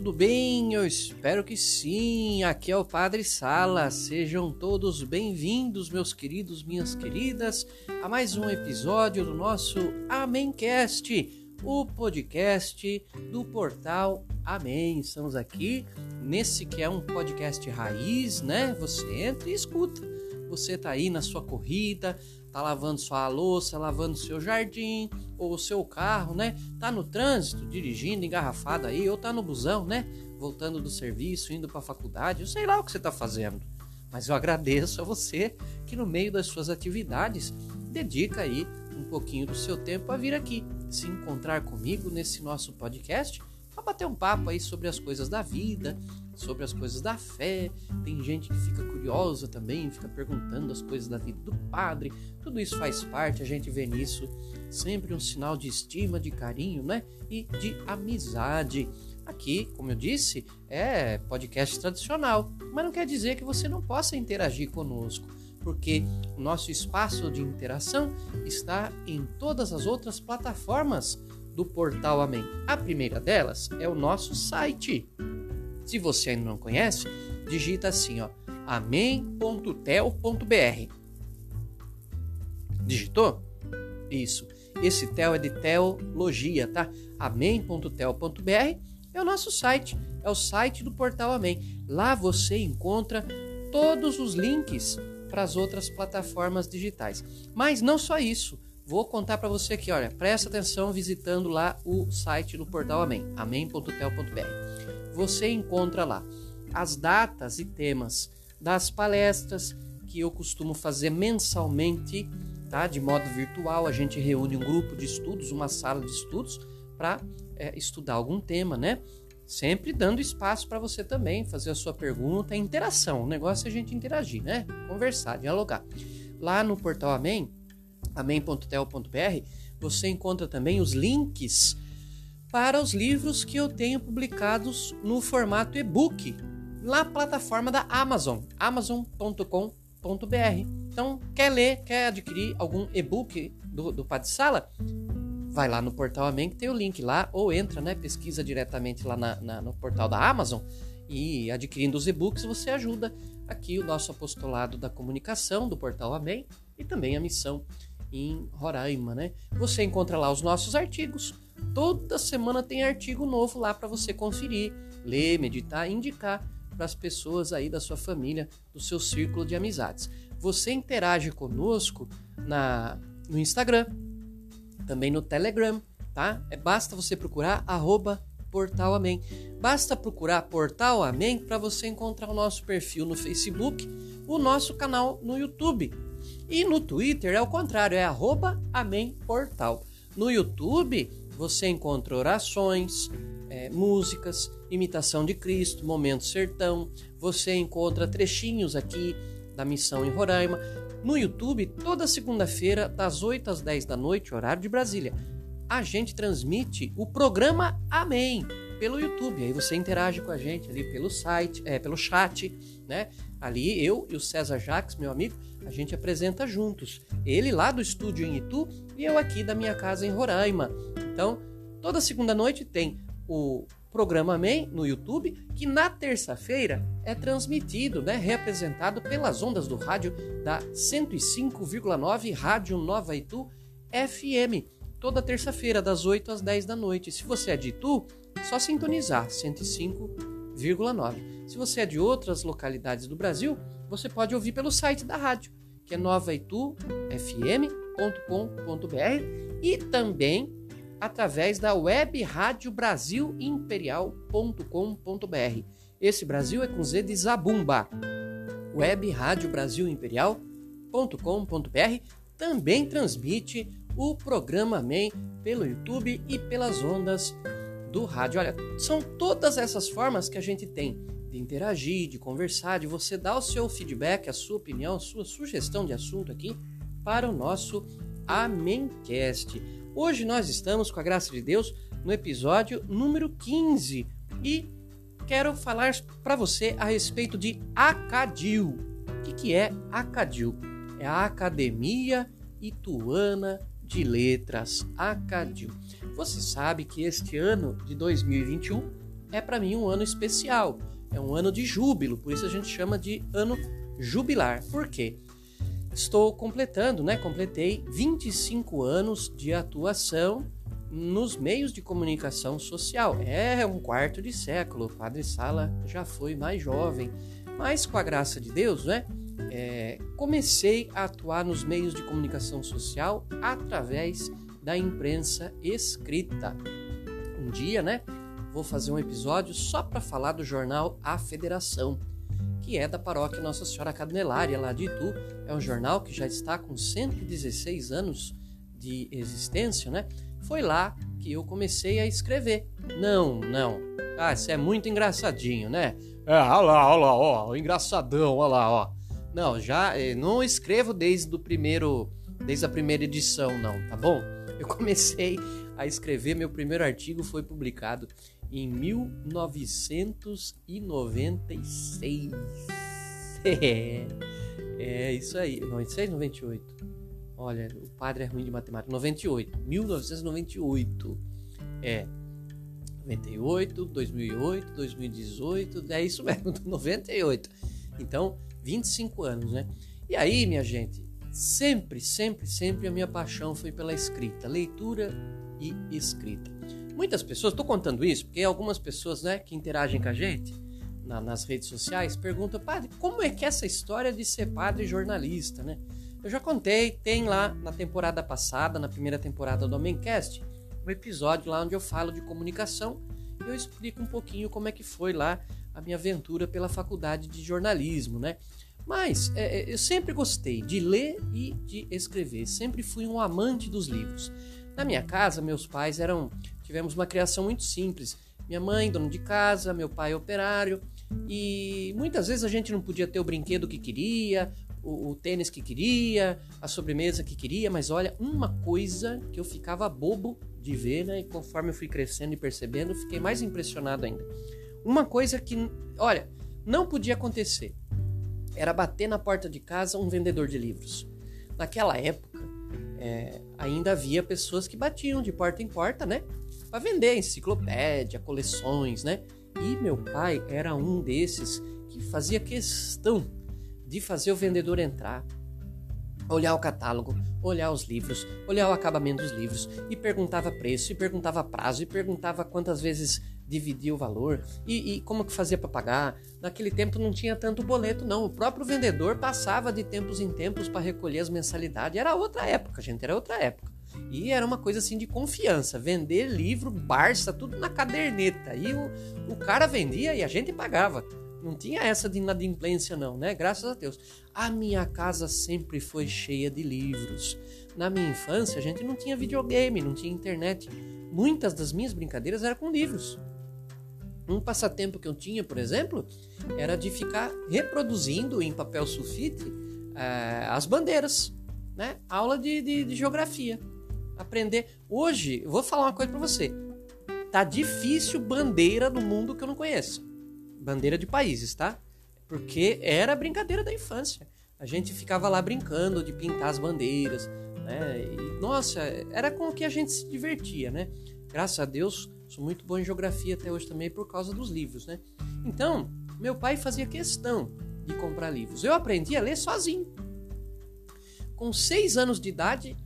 tudo bem? Eu espero que sim. Aqui é o Padre Sala. Sejam todos bem-vindos, meus queridos, minhas queridas, a mais um episódio do nosso Amémcast, o podcast do portal Amém. Estamos aqui nesse que é um podcast raiz, né? Você entra e escuta. Você tá aí na sua corrida, tá lavando sua louça, lavando seu jardim ou o seu carro, né? Tá no trânsito, dirigindo engarrafado aí, ou tá no busão, né? Voltando do serviço, indo para a faculdade, eu sei lá o que você tá fazendo. Mas eu agradeço a você que no meio das suas atividades dedica aí um pouquinho do seu tempo a vir aqui se encontrar comigo nesse nosso podcast para bater um papo aí sobre as coisas da vida, sobre as coisas da fé. Tem gente que fica curiosa também, fica perguntando as coisas da vida do padre. Tudo isso faz parte, a gente vê nisso sempre um sinal de estima, de carinho, né? E de amizade. Aqui, como eu disse, é podcast tradicional, mas não quer dizer que você não possa interagir conosco, porque o nosso espaço de interação está em todas as outras plataformas do portal Amém. A primeira delas é o nosso site se você ainda não conhece, digita assim, ó, amém.tel.br. Digitou? Isso. Esse tel é de teologia, tá? amém.tel.br é o nosso site, é o site do portal Amém. Lá você encontra todos os links para as outras plataformas digitais. Mas não só isso. Vou contar para você aqui, olha, presta atenção visitando lá o site do portal Amém, amém.tel.br você encontra lá as datas e temas das palestras que eu costumo fazer mensalmente, tá? De modo virtual, a gente reúne um grupo de estudos, uma sala de estudos para é, estudar algum tema, né? Sempre dando espaço para você também fazer a sua pergunta, interação. O negócio é a gente interagir, né? Conversar, dialogar. Lá no portal Amém, amém.tel.br, você encontra também os links para os livros que eu tenho publicados no formato e-book na plataforma da Amazon, amazon.com.br. Então, quer ler, quer adquirir algum e-book do, do Padre Sala? Vai lá no portal Amém que tem o link lá, ou entra, né? Pesquisa diretamente lá na, na, no portal da Amazon e adquirindo os e-books você ajuda aqui o nosso apostolado da comunicação do portal Amém e também a missão em Roraima, né? Você encontra lá os nossos artigos Toda semana tem artigo novo lá para você conferir, ler, meditar, indicar para as pessoas aí da sua família, do seu círculo de amizades. Você interage conosco na no Instagram, também no Telegram, tá? É basta você procurar arroba Portal Amém. Basta procurar Portal Amém para você encontrar o nosso perfil no Facebook, o nosso canal no YouTube. E no Twitter é o contrário, é arroba Amém Portal. No YouTube você encontra orações, é, músicas, imitação de Cristo, momento sertão. Você encontra trechinhos aqui da missão em Roraima. No YouTube, toda segunda-feira, das 8 às 10 da noite, horário de Brasília, a gente transmite o programa Amém pelo YouTube. Aí você interage com a gente ali pelo site, é, pelo chat, né? Ali eu e o César Jacques, meu amigo, a gente apresenta juntos. Ele lá do estúdio em Itu e eu aqui da minha casa em Roraima. Então, toda segunda noite tem o programa Amém no YouTube, que na terça-feira é transmitido, né, reapresentado pelas ondas do rádio da 105,9 Rádio Nova Itu FM, toda terça-feira das 8 às 10 da noite. Se você é de Itu, só sintonizar 105,9. Se você é de outras localidades do Brasil, você pode ouvir pelo site da rádio, que é novaitufm.com.br e também através da web rádio Brasil Imperial.com.br. Esse Brasil é com Z de Zabumba. Web Rádio Brasil Imperial.com.br também transmite o programa Amém pelo YouTube e pelas ondas do rádio. Olha, são todas essas formas que a gente tem de interagir, de conversar, de você dar o seu feedback, a sua opinião, a sua sugestão de assunto aqui para o nosso Amencast. Hoje nós estamos, com a graça de Deus, no episódio número 15 e quero falar para você a respeito de Acadil. O que, que é Acadil? É a Academia Ituana de Letras, Acadil. Você sabe que este ano de 2021 é para mim um ano especial, é um ano de júbilo, por isso a gente chama de ano jubilar. Por quê? Estou completando, né? Completei 25 anos de atuação nos meios de comunicação social. É um quarto de século. O Padre Sala já foi mais jovem, mas com a graça de Deus, né? É, comecei a atuar nos meios de comunicação social através da imprensa escrita. Um dia, né? Vou fazer um episódio só para falar do jornal A Federação, que é da paróquia Nossa Senhora Cadelária, lá de Itu. É um jornal que já está com 116 anos de existência, né? Foi lá que eu comecei a escrever. Não, não. Ah, isso é muito engraçadinho, né? É, olha lá, olha lá, ó, engraçadão, olha lá, ó. Não, já eh, não escrevo desde o primeiro, desde a primeira edição, não, tá bom? Eu comecei a escrever, meu primeiro artigo foi publicado em 1996. É, é isso aí, 96, 98. Olha, o padre é ruim de matemática. 98, 1998. É. 98, 2008, 2018, é isso mesmo, 98. Então, 25 anos, né? E aí, minha gente, sempre, sempre, sempre a minha paixão foi pela escrita, leitura e escrita. Muitas pessoas, estou contando isso porque algumas pessoas, né, que interagem com a gente na, nas redes sociais perguntam, padre, como é que é essa história de ser padre jornalista, né? Eu já contei, tem lá na temporada passada, na primeira temporada do Homemcast, um episódio lá onde eu falo de comunicação e eu explico um pouquinho como é que foi lá a minha aventura pela faculdade de jornalismo, né? Mas é, é, eu sempre gostei de ler e de escrever, sempre fui um amante dos livros. Na minha casa, meus pais eram. Tivemos uma criação muito simples. Minha mãe, dona de casa, meu pai, operário. E muitas vezes a gente não podia ter o brinquedo que queria, o, o, tênis que queria, a sobremesa que queria, mas olha, uma coisa que eu ficava bobo de ver, né? E conforme eu fui crescendo e percebendo, fiquei mais impressionado ainda. Uma coisa que, olha, não podia acontecer era bater na porta de casa um vendedor de livros. Naquela época, é, ainda havia pessoas que batiam de porta em porta, né? Para vender enciclopédia, coleções, né? E meu pai era um desses que fazia questão de fazer o vendedor entrar, olhar o catálogo, olhar os livros, olhar o acabamento dos livros e perguntava preço, e perguntava prazo, e perguntava quantas vezes dividia o valor e, e como que fazia para pagar. Naquele tempo não tinha tanto boleto, não. O próprio vendedor passava de tempos em tempos para recolher as mensalidades. Era outra época, gente, era outra época. E era uma coisa assim de confiança. Vender livro, Barça, tudo na caderneta. E o, o cara vendia e a gente pagava. Não tinha essa de inadimplência, não, né? Graças a Deus. A minha casa sempre foi cheia de livros. Na minha infância, a gente não tinha videogame, não tinha internet. Muitas das minhas brincadeiras eram com livros. Um passatempo que eu tinha, por exemplo, era de ficar reproduzindo em papel sulfite uh, as bandeiras, né? Aula de, de, de geografia. Aprender. Hoje, vou falar uma coisa para você. Tá difícil bandeira no mundo que eu não conheço bandeira de países, tá? Porque era brincadeira da infância. A gente ficava lá brincando de pintar as bandeiras, né? E, nossa, era com o que a gente se divertia, né? Graças a Deus, sou muito bom em geografia até hoje também por causa dos livros, né? Então, meu pai fazia questão de comprar livros. Eu aprendi a ler sozinho. Com seis anos de idade,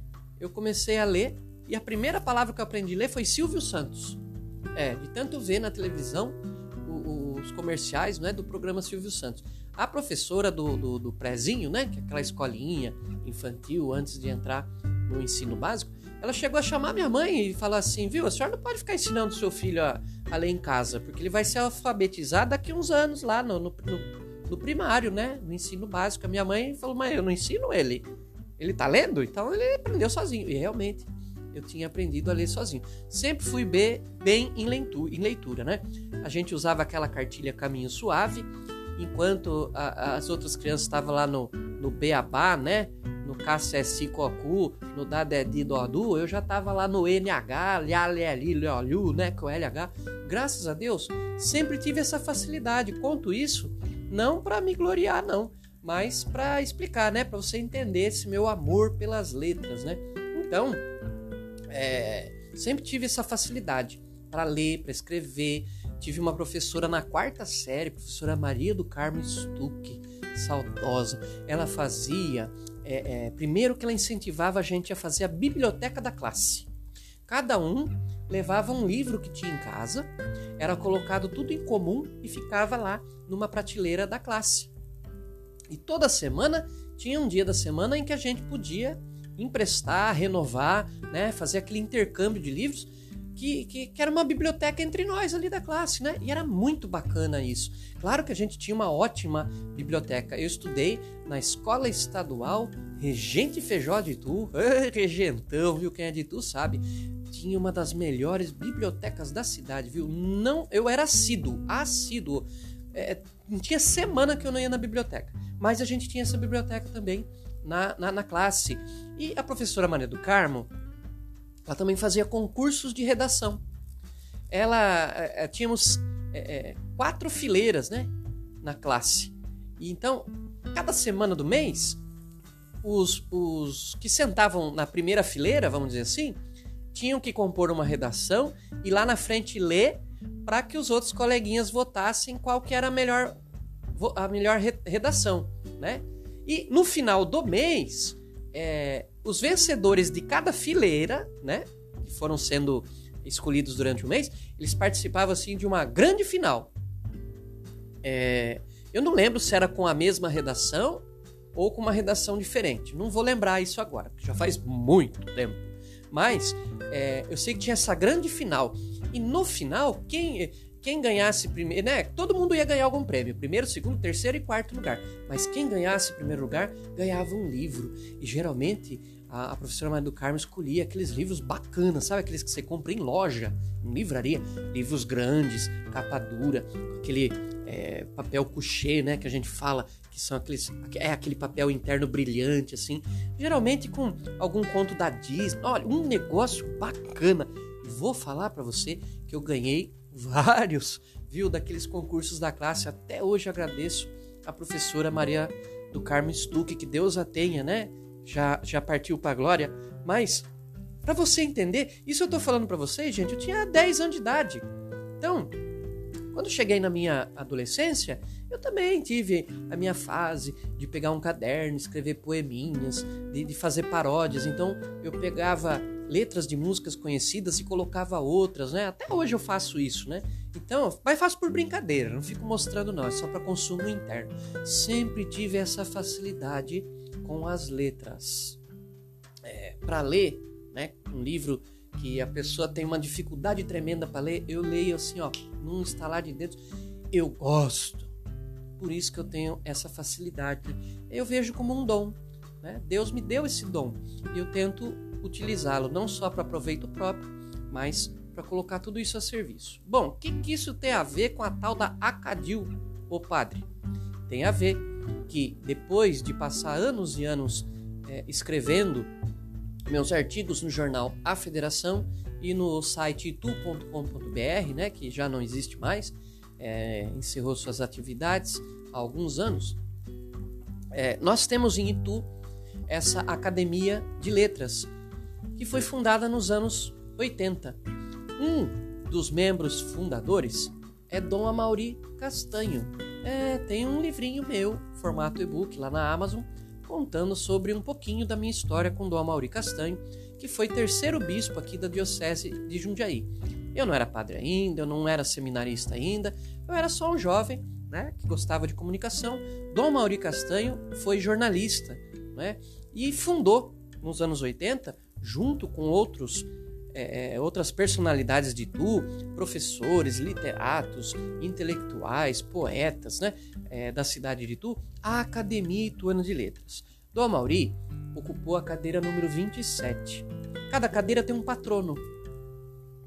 eu comecei a ler e a primeira palavra que eu aprendi a ler foi Silvio Santos. É, de tanto ver na televisão os comerciais né, do programa Silvio Santos. A professora do, do, do prézinho, né, que é aquela escolinha infantil antes de entrar no ensino básico, ela chegou a chamar minha mãe e falar assim, viu, a senhora não pode ficar ensinando seu filho a, a ler em casa, porque ele vai ser alfabetizado daqui uns anos lá no, no, no, no primário, né, no ensino básico. A minha mãe falou, mãe, eu não ensino ele. Ele tá lendo? Então ele aprendeu sozinho. E realmente, eu tinha aprendido a ler sozinho. Sempre fui bem em leitura, em leitura, né? A gente usava aquela cartilha Caminho Suave, enquanto a, as outras crianças estavam lá no, no Beabá, né? No KCSI Cocu, no Dadedi Dodu, eu já estava lá no NH, Lhaleli, Lholiu, né? Com LH. Graças a Deus, sempre tive essa facilidade. Conto isso não para me gloriar, não, mas para explicar, né? Para você entender esse meu amor pelas letras, né? Então, é, sempre tive essa facilidade para ler, para escrever. tive uma professora na quarta série, professora Maria do Carmo Stuck, saudosa. Ela fazia, é, é, primeiro que ela incentivava a gente a fazer a biblioteca da classe. Cada um levava um livro que tinha em casa, era colocado tudo em comum e ficava lá numa prateleira da classe. E toda semana tinha um dia da semana em que a gente podia emprestar, renovar, né, fazer aquele intercâmbio de livros que, que, que, era uma biblioteca entre nós ali da classe, né? E era muito bacana isso. Claro que a gente tinha uma ótima biblioteca. Eu estudei na Escola Estadual Regente Feijó de Itu, regentão, viu? Quem é de Itu sabe. Tinha uma das melhores bibliotecas da cidade, viu? Não, eu era assíduo, assíduo. É, tinha semana que eu não ia na biblioteca, mas a gente tinha essa biblioteca também na, na, na classe. E a professora Maria do Carmo, ela também fazia concursos de redação. Ela é, tínhamos é, quatro fileiras, né, na classe. E então, cada semana do mês, os, os que sentavam na primeira fileira, vamos dizer assim, tinham que compor uma redação e lá na frente ler para que os outros coleguinhas votassem qual que era a melhor, a melhor redação, né? E no final do mês, é, os vencedores de cada fileira, né, que foram sendo escolhidos durante o mês, eles participavam assim de uma grande final. É, eu não lembro se era com a mesma redação ou com uma redação diferente. Não vou lembrar isso agora, porque já faz muito tempo. Mas é, eu sei que tinha essa grande final. E no final, quem quem ganhasse primeiro, né? Todo mundo ia ganhar algum prêmio, primeiro, segundo, terceiro e quarto lugar. Mas quem ganhasse primeiro lugar ganhava um livro. E geralmente a, a professora Maria do Carmo escolhia aqueles livros bacanas, sabe? Aqueles que você compra em loja, em livraria, livros grandes, capa dura, aquele é, papel couché, né? Que a gente fala que são aqueles é aquele papel interno brilhante assim, geralmente com algum conto da Disney. Olha, um negócio bacana. Vou falar para você que eu ganhei vários, viu, daqueles concursos da classe. Até hoje agradeço a professora Maria do Carmo Stuck, que Deus a tenha, né? Já, já partiu para a glória. Mas, para você entender, isso eu tô falando para vocês, gente, eu tinha 10 anos de idade. Então, quando cheguei na minha adolescência, eu também tive a minha fase de pegar um caderno, escrever poeminhas, de, de fazer paródias. Então, eu pegava letras de músicas conhecidas e colocava outras, né? Até hoje eu faço isso, né? Então, mas faço por brincadeira, não fico mostrando não, é só para consumo interno. Sempre tive essa facilidade com as letras. É, para ler, né? Um livro que a pessoa tem uma dificuldade tremenda para ler, eu leio assim, ó, num estalar de dedos. Eu gosto. Por isso que eu tenho essa facilidade. Eu vejo como um dom. Né? Deus me deu esse dom e eu tento utilizá-lo não só para proveito próprio, mas para colocar tudo isso a serviço. Bom, o que, que isso tem a ver com a tal da Acadil, ô padre? Tem a ver que depois de passar anos e anos é, escrevendo meus artigos no jornal A Federação e no site itu.com.br, né, que já não existe mais, é, encerrou suas atividades há alguns anos. É, nós temos em Itu essa Academia de Letras, que foi fundada nos anos 80. Um dos membros fundadores é Dom Amaury Castanho. É, tem um livrinho meu, formato e-book, lá na Amazon, contando sobre um pouquinho da minha história com Dom Amaury Castanho, que foi terceiro bispo aqui da Diocese de Jundiaí. Eu não era padre ainda, eu não era seminarista ainda, eu era só um jovem né, que gostava de comunicação. Dom Mauri Castanho foi jornalista né, e fundou, nos anos 80, junto com outros é, é, outras personalidades de Tu, professores, literatos, intelectuais, poetas né, é, da cidade de Tu, a Academia Ituana de Letras. Dom Mauri ocupou a cadeira número 27. Cada cadeira tem um patrono.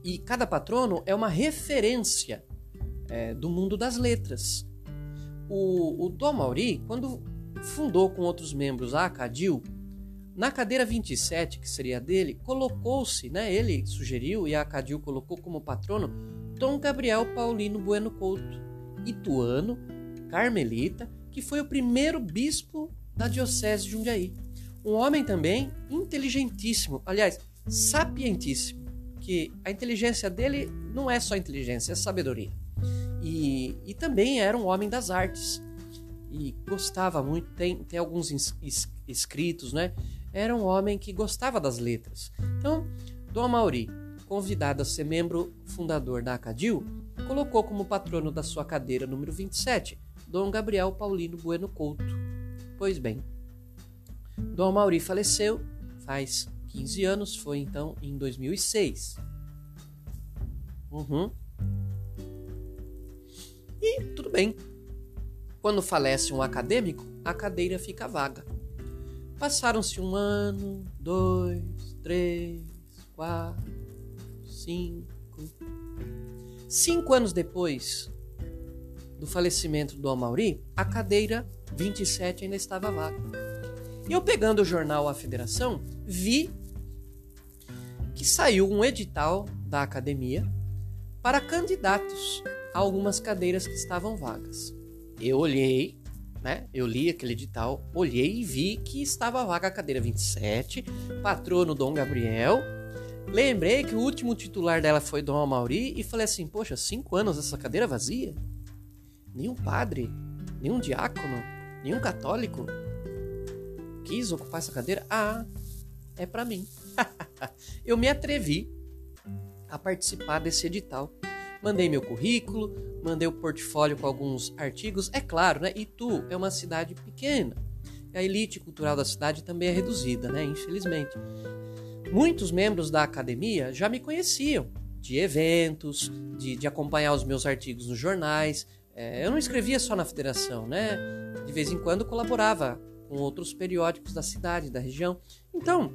E cada patrono é uma referência é, do mundo das letras. O, o Dom Mauri, quando fundou com outros membros a Acadil, na cadeira 27, que seria dele, colocou-se, né, ele sugeriu e a Acadil colocou como patrono Dom Gabriel Paulino Bueno Couto, ituano, carmelita, que foi o primeiro bispo da diocese de Jundiaí. Um homem também inteligentíssimo, aliás, sapientíssimo, que a inteligência dele não é só inteligência, é sabedoria. e, e também era um homem das artes e gostava muito. Tem, tem alguns escritos, né? Era um homem que gostava das letras. Então, Dom Mauri, convidado a ser membro fundador da Acadil, colocou como patrono da sua cadeira número 27 Dom Gabriel Paulino Bueno Couto. Pois bem, Dom Mauri faleceu faz 15 anos, foi então em 2006. Uhum. E tudo bem. Quando falece um acadêmico, a cadeira fica vaga. Passaram-se um ano, dois, três, quatro, cinco. Cinco anos depois do falecimento do Amauri, a cadeira 27 ainda estava vaga. E eu pegando o jornal A Federação, vi que saiu um edital da academia para candidatos a algumas cadeiras que estavam vagas. Eu olhei, né? Eu li aquele edital, olhei e vi que estava vaga a cadeira 27, patrono Dom Gabriel. Lembrei que o último titular dela foi Dom Amauri e falei assim: Poxa, cinco anos essa cadeira vazia? Nenhum padre, nenhum diácono, nenhum católico quis ocupar essa cadeira? Ah, é para mim. eu me atrevi a participar desse edital. Mandei meu currículo, mandei o portfólio com alguns artigos. É claro, né? Itu é uma cidade pequena. A elite cultural da cidade também é reduzida, né? Infelizmente. Muitos membros da academia já me conheciam de eventos, de, de acompanhar os meus artigos nos jornais. É, eu não escrevia só na federação, né? De vez em quando colaborava com outros periódicos da cidade, da região. Então,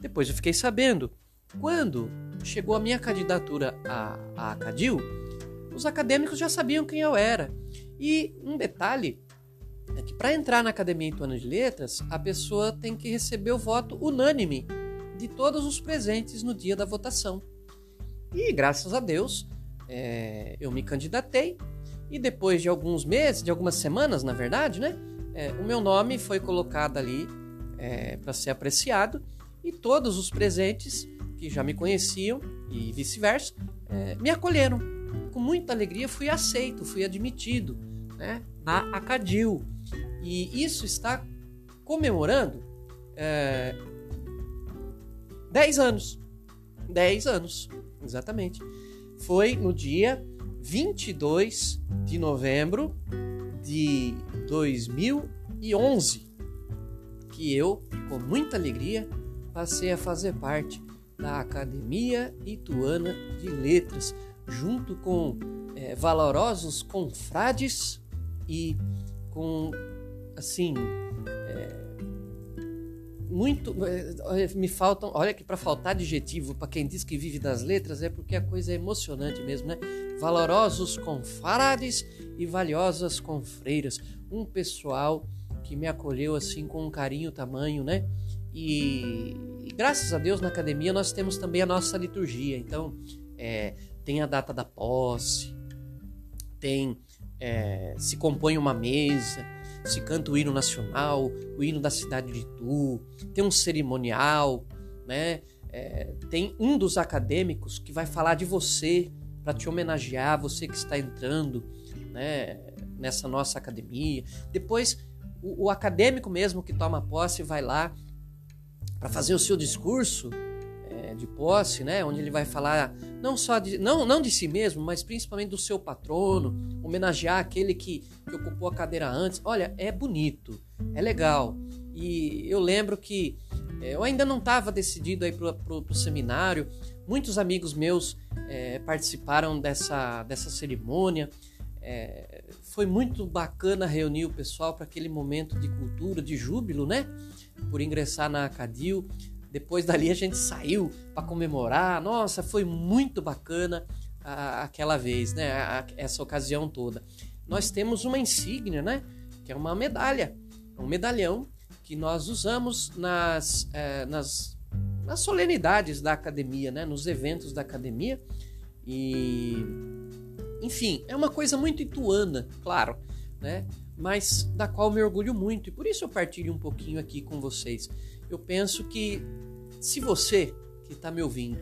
depois eu fiquei sabendo. Quando chegou a minha candidatura à, à Acadil, os acadêmicos já sabiam quem eu era. E um detalhe é que para entrar na Academia Ituana de Letras, a pessoa tem que receber o voto unânime de todos os presentes no dia da votação. E graças a Deus, é, eu me candidatei e depois de alguns meses, de algumas semanas, na verdade, né, é, o meu nome foi colocado ali é, para ser apreciado e todos os presentes que já me conheciam e vice-versa é, me acolheram. Com muita alegria fui aceito, fui admitido né, na Acadil. E isso está comemorando é, 10 anos. 10 anos, exatamente. Foi no dia 22 de novembro de 2011 que eu, com muita alegria, passei a fazer parte da Academia Ituana de Letras, junto com é, valorosos confrades e com, assim, é, muito. É, me faltam. Olha que para faltar adjetivo para quem diz que vive das letras é porque a coisa é emocionante mesmo, né? Valorosos confrades e valiosas confreiras. Um pessoal que me acolheu assim com um carinho tamanho, né? E graças a Deus na academia nós temos também a nossa liturgia. Então, é, tem a data da posse, tem. É, se compõe uma mesa se canta o hino nacional, o hino da cidade de Itu, tem um cerimonial, né? É, tem um dos acadêmicos que vai falar de você para te homenagear, você que está entrando né, nessa nossa academia. Depois, o, o acadêmico mesmo que toma posse vai lá para fazer o seu discurso é, de posse, né, onde ele vai falar não só de, não, não de si mesmo, mas principalmente do seu patrono, homenagear aquele que, que ocupou a cadeira antes. Olha, é bonito, é legal. E eu lembro que é, eu ainda não estava decidido aí para o seminário. Muitos amigos meus é, participaram dessa, dessa cerimônia. É, foi muito bacana reunir o pessoal para aquele momento de cultura, de júbilo, né? Por ingressar na Acadil. Depois dali a gente saiu para comemorar. Nossa, foi muito bacana a, aquela vez, né? A, essa ocasião toda. Nós temos uma insígnia, né? Que é uma medalha, um medalhão que nós usamos nas, é, nas, nas solenidades da academia, né? Nos eventos da academia. E enfim, é uma coisa muito ituana, claro, né? Mas da qual me orgulho muito e por isso eu partilho um pouquinho aqui com vocês eu penso que se você que está me ouvindo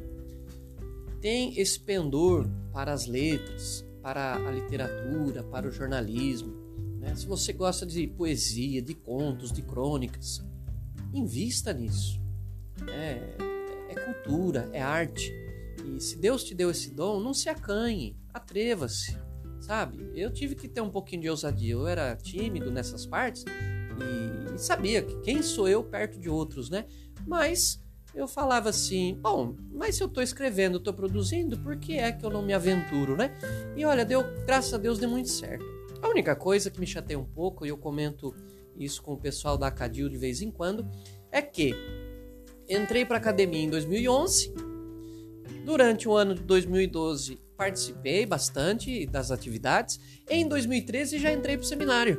tem esse pendor para as letras, para a literatura, para o jornalismo, né? se você gosta de poesia, de contos, de crônicas, invista nisso. É, é cultura, é arte. E se Deus te deu esse dom, não se acanhe, atreva-se, sabe? Eu tive que ter um pouquinho de ousadia. Eu era tímido nessas partes e, e sabia que quem sou eu perto de outros, né? Mas eu falava assim: bom, mas se eu estou escrevendo, estou produzindo, por que é que eu não me aventuro, né? E olha, deu, graças a Deus deu muito certo. A única coisa que me chateia um pouco, e eu comento isso com o pessoal da Acadil de vez em quando, é que entrei para academia em 2011. Durante o ano de 2012 participei bastante das atividades. Em 2013 já entrei para o seminário.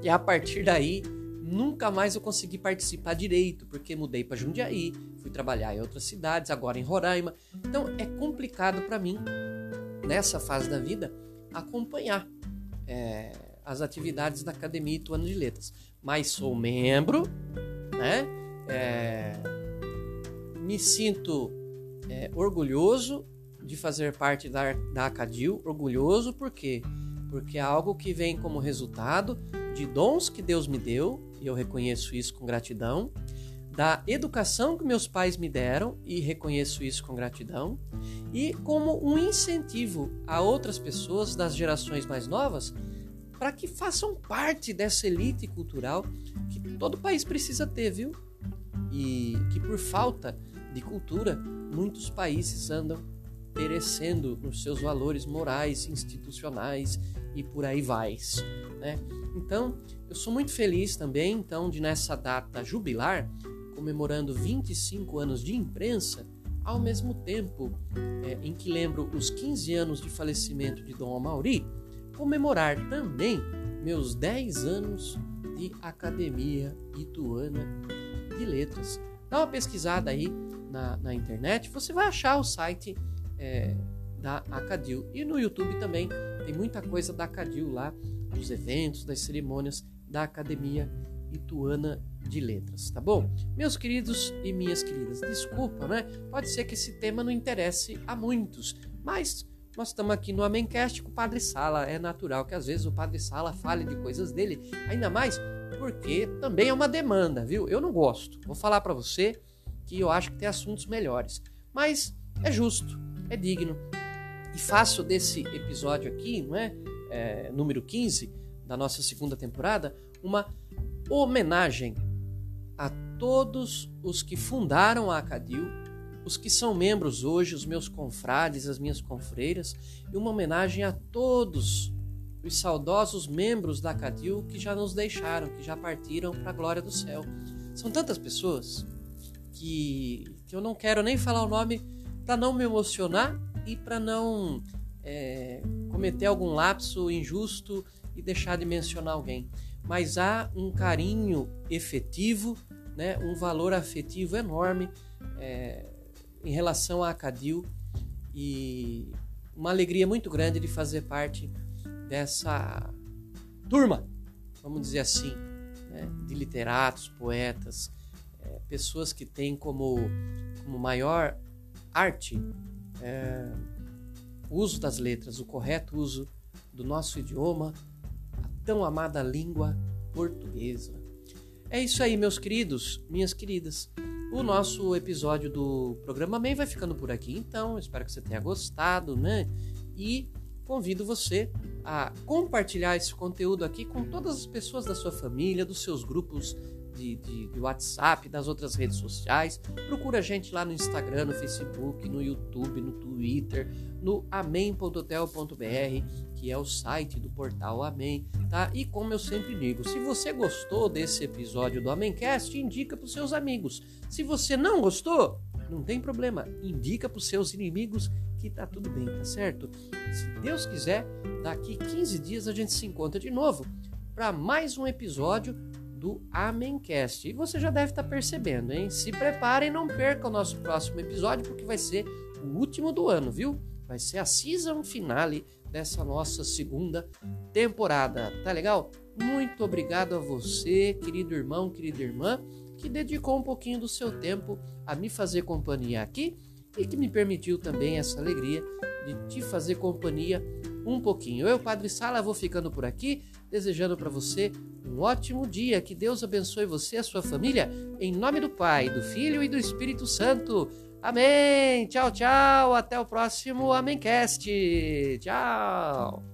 E a partir daí nunca mais eu consegui participar direito, porque mudei para Jundiaí, fui trabalhar em outras cidades, agora em Roraima. Então é complicado para mim nessa fase da vida acompanhar é, as atividades da Academia Ituano de Letras. Mas sou membro, né? É, me sinto é, orgulhoso de fazer parte da, da Acadil, orgulhoso por quê? Porque é algo que vem como resultado de dons que Deus me deu, e eu reconheço isso com gratidão, da educação que meus pais me deram, e reconheço isso com gratidão, e como um incentivo a outras pessoas das gerações mais novas para que façam parte dessa elite cultural que todo país precisa ter, viu? E que por falta de cultura, muitos países andam perecendo nos seus valores morais, institucionais e por aí vai. Né? Então, eu sou muito feliz também então de nessa data jubilar, comemorando 25 anos de imprensa, ao mesmo tempo é, em que lembro os 15 anos de falecimento de Dom Amauri, comemorar também meus 10 anos de Academia Ituana de Letras. Dá uma pesquisada aí na, na internet, você vai achar o site é, da Acadil. E no YouTube também tem muita coisa da Acadil lá, dos eventos, das cerimônias da Academia Ituana de Letras, tá bom? Meus queridos e minhas queridas, desculpa, né? Pode ser que esse tema não interesse a muitos, mas nós estamos aqui no Amencast com o Padre Sala. É natural que às vezes o Padre Sala fale de coisas dele, ainda mais porque também é uma demanda, viu? Eu não gosto. Vou falar para você que eu acho que tem assuntos melhores, mas é justo, é digno. E faço desse episódio aqui, não é? é número 15 da nossa segunda temporada, uma homenagem a todos os que fundaram a Acadil, os que são membros hoje, os meus confrades, as minhas confreiras, e uma homenagem a todos os saudosos membros da Acadil que já nos deixaram, que já partiram para a glória do céu. São tantas pessoas que, que eu não quero nem falar o nome para não me emocionar e para não é, cometer algum lapso injusto e deixar de mencionar alguém. Mas há um carinho efetivo, né, um valor afetivo enorme é, em relação à Acadil e uma alegria muito grande de fazer parte dessa turma, vamos dizer assim, né, de literatos, poetas, pessoas que têm como, como maior arte é, o uso das letras, o correto uso do nosso idioma, a tão amada língua portuguesa. É isso aí, meus queridos, minhas queridas. O nosso episódio do programa MEI vai ficando por aqui, então. Espero que você tenha gostado, né? E convido você a compartilhar esse conteúdo aqui com todas as pessoas da sua família, dos seus grupos de, de, de, WhatsApp, das outras redes sociais. Procura a gente lá no Instagram, no Facebook, no YouTube, no Twitter, no amém.hotel.br, que é o site do portal Amém, tá? E como eu sempre digo, se você gostou desse episódio do Amémcast, indica para os seus amigos. Se você não gostou, não tem problema, indica para os seus inimigos que tá tudo bem, tá certo? Se Deus quiser, daqui 15 dias a gente se encontra de novo para mais um episódio do Amencast. E você já deve estar tá percebendo, hein? Se preparem, não perca o nosso próximo episódio, porque vai ser o último do ano, viu? Vai ser a season finale dessa nossa segunda temporada. Tá legal? Muito obrigado a você, querido irmão, querida irmã, que dedicou um pouquinho do seu tempo a me fazer companhia aqui e que me permitiu também essa alegria de te fazer companhia um pouquinho. Eu, Padre Sala, vou ficando por aqui, desejando para você um ótimo dia. Que Deus abençoe você e a sua família. Em nome do Pai, do Filho e do Espírito Santo. Amém. Tchau, tchau. Até o próximo Amencast. Tchau.